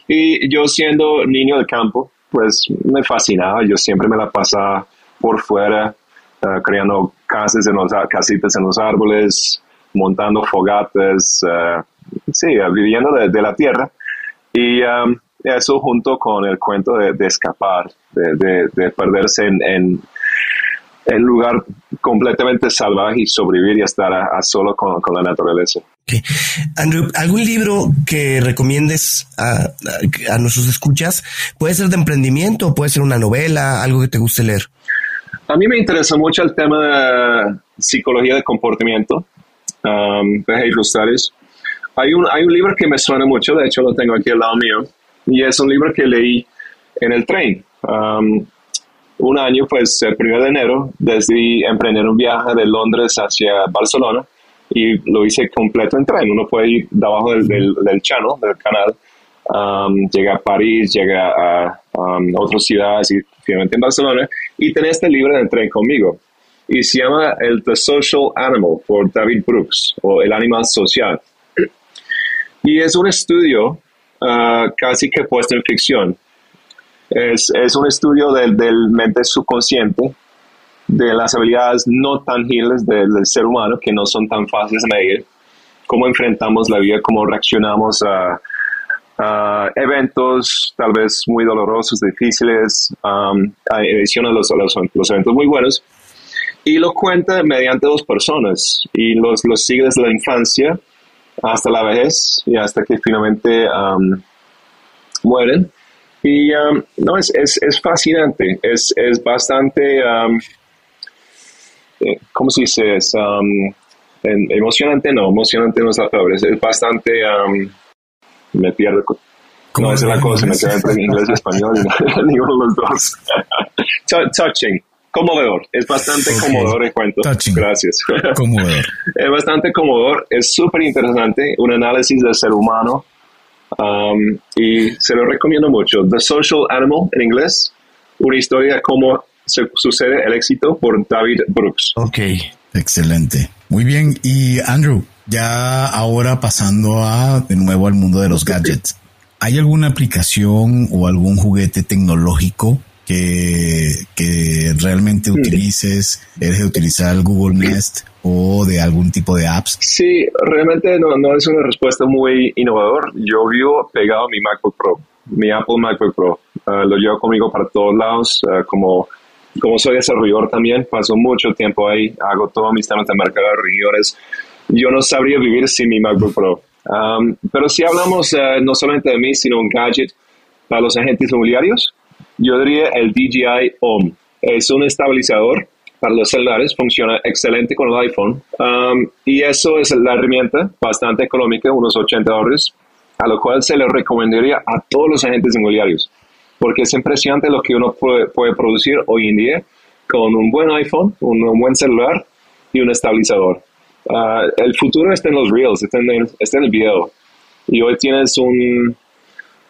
Y yo siendo niño del campo, pues me fascinaba. Yo siempre me la pasaba por fuera, uh, creando casas en los, casitas en los árboles, montando fogatas, uh, sí, viviendo de, de, la tierra. Y um, eso junto con el cuento de, de escapar, de, de, perderse en, en, en, lugar completamente salvaje y sobrevivir y estar a, solo con, con, la naturaleza. Andrew, ¿algún libro que recomiendes a, a, a, nuestros escuchas? Puede ser de emprendimiento, puede ser una novela, algo que te guste leer. A mí me interesa mucho el tema de psicología de comportamiento, um, behavioral studies. Hay un, hay un libro que me suena mucho, de hecho lo tengo aquí al lado mío, y es un libro que leí en el tren. Um, un año, pues el primero de enero, decidí emprender un viaje de Londres hacia Barcelona y lo hice completo en tren. Uno puede ir debajo del, del, del del canal, um, llega a París, llega a um, otras ciudades y finalmente en Barcelona y tener este libro en tren conmigo. Y se llama el The Social Animal por David Brooks o El Animal Social. Y es un estudio uh, casi que puesto en ficción. Es, es un estudio del, del, mente subconsciente, de las habilidades no tangibles del, del, ser humano que no son tan fáciles de medir, cómo enfrentamos la vida, cómo reaccionamos a, a eventos tal vez muy dolorosos, difíciles, um, edición de los, los, los, eventos muy buenos, y lo cuenta mediante dos personas y los, los sigue desde la infancia hasta la vejez y hasta que finalmente um, mueren. Y um, no, es, es, es, fascinante, es, es bastante, um, eh, ¿cómo se dice? Es, um, emocionante, no, emocionante no es la palabra, es, bastante, me pierdo. No, esa es la cosa, me queda entre inglés y español, ninguno de los dos. Touching, conmovedor, es bastante okay. conmovedor el cuento. Touching. Gracias. Conmovedor. es bastante conmovedor, es súper interesante, un análisis del ser humano um, y se lo recomiendo mucho. The Social Animal en inglés, una historia de cómo se sucede el éxito por David Brooks. Ok, excelente. Muy bien, y Andrew, ya ahora pasando a de nuevo al mundo de los gadgets. ¿Hay alguna aplicación o algún juguete tecnológico que, que realmente utilices? ¿Eres de utilizar el Google Nest o de algún tipo de apps? Sí, realmente no, no es una respuesta muy innovador. Yo vivo pegado a mi MacBook Pro, mi Apple MacBook Pro. Uh, lo llevo conmigo para todos lados. Uh, como, como soy desarrollador también, paso mucho tiempo ahí, hago todos mis temas de mercado de regiones. Yo no sabría vivir sin mi MacBook Pro. Um, pero si hablamos uh, no solamente de mí, sino un gadget para los agentes inmobiliarios, yo diría el DJI OM. Es un estabilizador para los celulares, funciona excelente con el iPhone. Um, y eso es la herramienta bastante económica, unos 80 dólares, a lo cual se le recomendaría a todos los agentes inmobiliarios, porque es impresionante lo que uno puede, puede producir hoy en día con un buen iPhone, un, un buen celular y un estabilizador. Uh, el futuro está en los reels, está en, el, está en el video. Y hoy tienes un,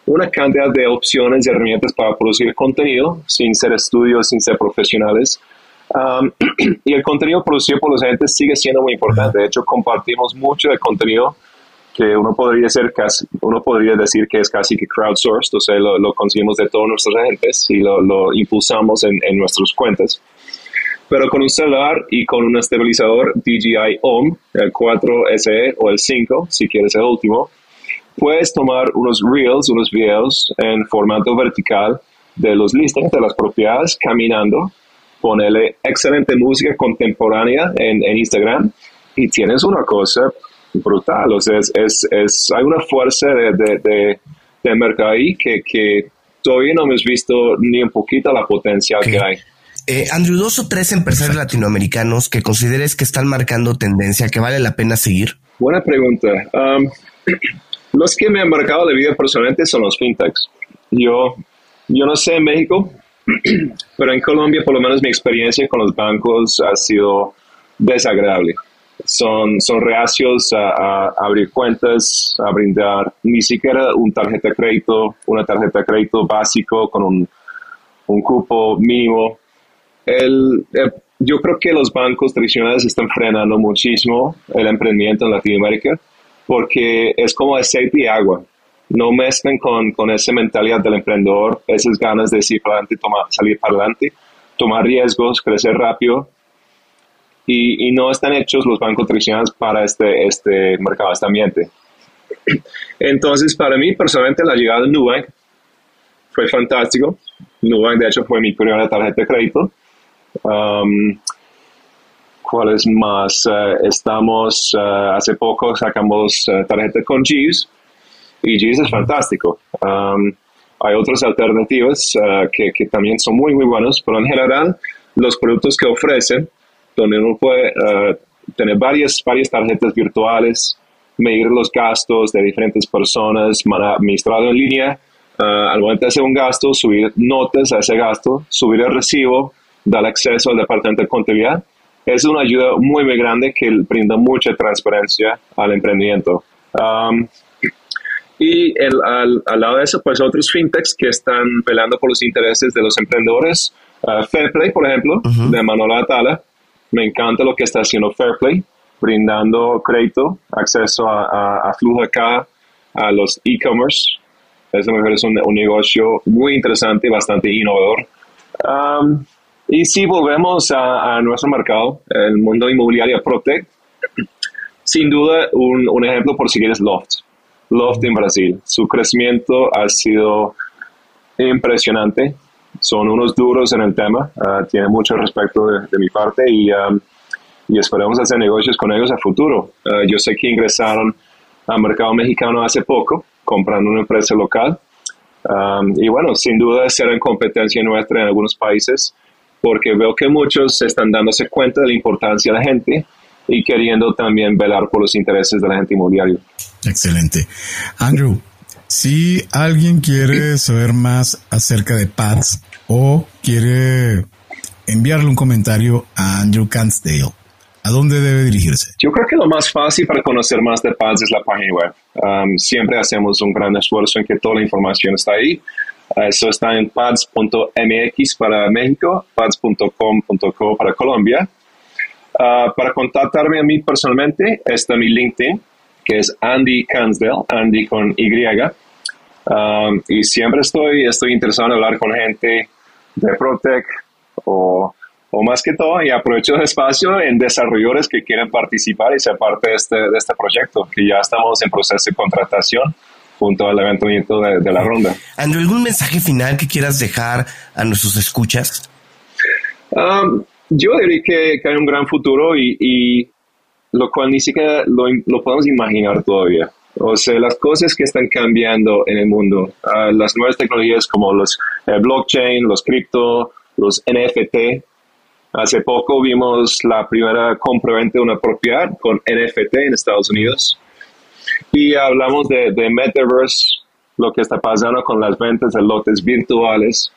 una cantidad de opciones y herramientas para producir contenido sin ser estudios, sin ser profesionales. Um, y el contenido producido por los agentes sigue siendo muy importante. De hecho, compartimos mucho de contenido que uno podría, ser casi, uno podría decir que es casi que crowdsourced, o sea, lo, lo conseguimos de todos nuestros agentes y lo, lo impulsamos en, en nuestras cuentas. Pero con un celular y con un estabilizador DJI OM, el 4 SE o el 5, si quieres el último, puedes tomar unos reels, unos videos en formato vertical de los listings de las propiedades caminando, ponerle excelente música contemporánea en, en Instagram y tienes una cosa brutal. O sea, es, es, es hay una fuerza de, de, de, de mercado ahí que, que, todavía no hemos visto ni un poquito la potencial okay. que hay. Eh, Andrew, dos o tres empresarios latinoamericanos que consideres que están marcando tendencia, que vale la pena seguir. Buena pregunta. Um, los que me han marcado la vida personalmente son los fintechs. Yo, yo no sé en México, pero en Colombia por lo menos mi experiencia con los bancos ha sido desagradable. Son, son reacios a, abrir cuentas, a brindar ni siquiera un tarjeta de crédito, una tarjeta de crédito básico con un, un cupo mínimo. El, el, yo creo que los bancos tradicionales están frenando muchísimo el emprendimiento en Latinoamérica porque es como aceite y agua. No mezclen con, con esa mentalidad del emprendedor, esas ganas de salir para adelante, tomar, salir para adelante, tomar riesgos, crecer rápido. Y, y, no están hechos los bancos tradicionales para este, este mercado, este ambiente. Entonces, para mí, personalmente, la llegada de Nubank fue fantástico. Nubank, de hecho, fue mi primera tarjeta de crédito. Um, ¿Cuál es más? Uh, estamos, uh, hace poco sacamos uh, tarjeta con Jeeves y Jeeves es fantástico. Um, hay otras alternativas que, que, también son muy, muy buenos, pero en general los productos que ofrecen, donde uno puede tener varias, varias tarjetas virtuales, medir los gastos de diferentes personas, administrado en línea, al momento de hacer un gasto, subir notas a ese gasto, subir el recibo, dar acceso al departamento de contabilidad es una ayuda muy, muy grande que brinda mucha transparencia al emprendimiento. Um, y el, al, al, lado de eso, pues otros fintechs que están velando por los intereses de los emprendedores. Uh, Fairplay, por ejemplo, de Manuel Atala. Me encanta lo que está haciendo Fairplay, brindando crédito, acceso a, a, flujo acá, a los e-commerce. Eso me parece un, un, negocio muy interesante y bastante innovador. Um, y si volvemos a, nuestro mercado, el mundo inmobiliario Protect, sin duda un, ejemplo por seguir es Loft. Loft en Brasil. Su crecimiento ha sido impresionante. Son unos duros en el tema. Uh, tiene mucho respeto de, mi parte y, um, y, esperamos hacer negocios con ellos a futuro. Uh, yo sé que ingresaron al mercado mexicano hace poco, comprando una empresa local. Um, y bueno, sin duda será en competencia nuestra en algunos países porque veo que muchos están dándose cuenta de la importancia de la gente y queriendo también velar por los intereses de la gente inmobiliaria. Excelente. Andrew, si alguien quiere saber más acerca de PADS o quiere enviarle un comentario a Andrew Cansdale, ¿a dónde debe dirigirse? Yo creo que lo más fácil para conocer más de PADS es la página web. Um, siempre hacemos un gran esfuerzo en que toda la información está ahí. Eso está en pads.mx para México, pads.com.co para Colombia. Uh, para contactarme a mí personalmente, está mi LinkedIn, que es Andy Cansdale, Andy con Y. Um, y siempre estoy, estoy interesado en hablar con gente de Protec o, o, más que todo, y aprovecho el espacio en desarrolladores que quieren participar y ser parte de este, de este proyecto, que ya estamos en proceso de contratación junto al levantamiento de, de la ronda. Andrew, ¿algún mensaje final que quieras dejar a nuestros escuchas? Um, yo diría que, que, hay un gran futuro y, y lo cual ni siquiera lo, lo, podemos imaginar todavía. O sea, las cosas que están cambiando en el mundo, uh, las nuevas tecnologías como los eh, blockchain, los cripto, los NFT. Hace poco vimos la primera compra-venta de una propiedad con NFT en Estados Unidos. Y hablamos de, de Metaverse, lo que está pasando con las ventas de lotes virtuales.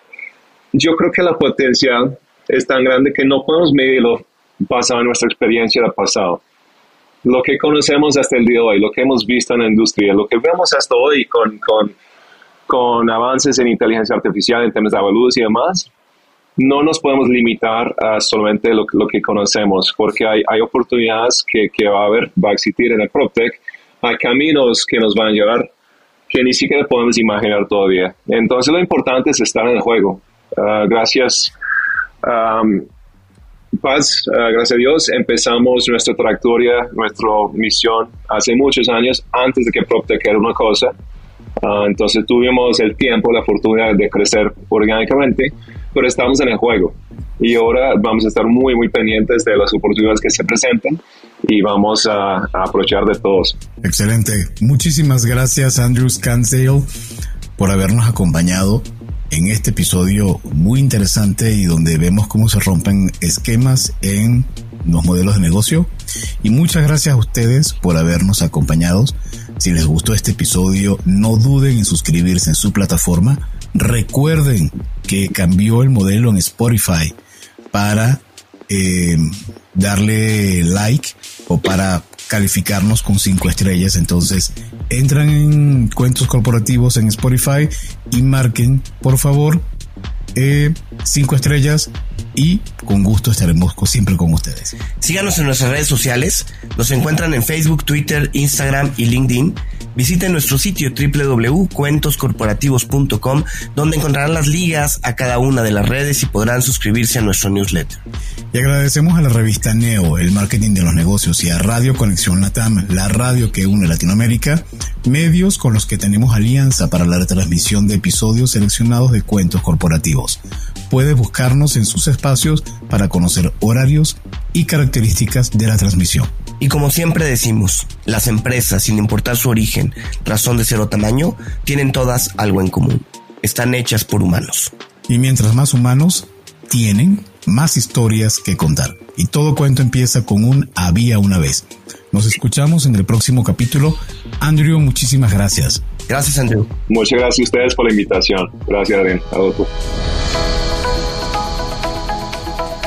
Yo creo que la potencial es tan grande que no podemos medirlo basado en nuestra experiencia del pasado. Lo que conocemos hasta el día de hoy, lo que hemos visto en la industria, lo que vemos hasta hoy con, con, con avances en inteligencia artificial, en temas de avalúos y demás, no nos podemos limitar a solamente lo, lo que conocemos, porque hay, hay oportunidades que, que, va a haber, va a existir en el PropTech hay caminos que nos van a llevar que ni siquiera podemos imaginar todavía. Entonces lo importante es estar en el juego. Uh, gracias. Paz, uh, gracias a Dios, empezamos nuestra trayectoria, nuestra misión hace muchos años, antes de que PropTech era una cosa. Uh, entonces tuvimos el tiempo, la fortuna de crecer orgánicamente, pero estamos en el juego y ahora vamos a estar muy, muy pendientes de las oportunidades que se presentan y vamos a, aprovechar de todos. Excelente. Muchísimas gracias, Andrew Scansdale, por habernos acompañado en este episodio muy interesante y donde vemos cómo se rompen esquemas en los modelos de negocio. Y muchas gracias a ustedes por habernos acompañado. Si les gustó este episodio, no duden en suscribirse en su plataforma. Recuerden que cambió el modelo en Spotify para eh, darle like o para calificarnos con cinco estrellas. Entonces entran en cuentos corporativos en Spotify y marquen, por favor, eh, cinco estrellas y con gusto estaremos siempre con ustedes. Síganos en nuestras redes sociales, nos encuentran en Facebook, Twitter, Instagram y LinkedIn. Visiten nuestro sitio www.cuentoscorporativos.com donde encontrarán las ligas a cada una de las redes y podrán suscribirse a nuestro newsletter. Y agradecemos a la revista Neo, el marketing de los negocios y a Radio Conexión Latam, la radio que une Latinoamérica, medios con los que tenemos alianza para la retransmisión de episodios seleccionados de cuentos corporativos. Puedes buscarnos en sus espacios para conocer horarios y características de la transmisión. Y como siempre decimos, las empresas, sin importar su origen, razón de ser o tamaño, tienen todas algo en común. Están hechas por humanos. Y mientras más humanos tienen, más historias que contar. Y todo cuento empieza con un había una vez. Nos escuchamos en el próximo capítulo. Andrew, muchísimas gracias. Gracias, Andrew. Muchas gracias a ustedes por la invitación. Gracias, Adrián. Adolfo.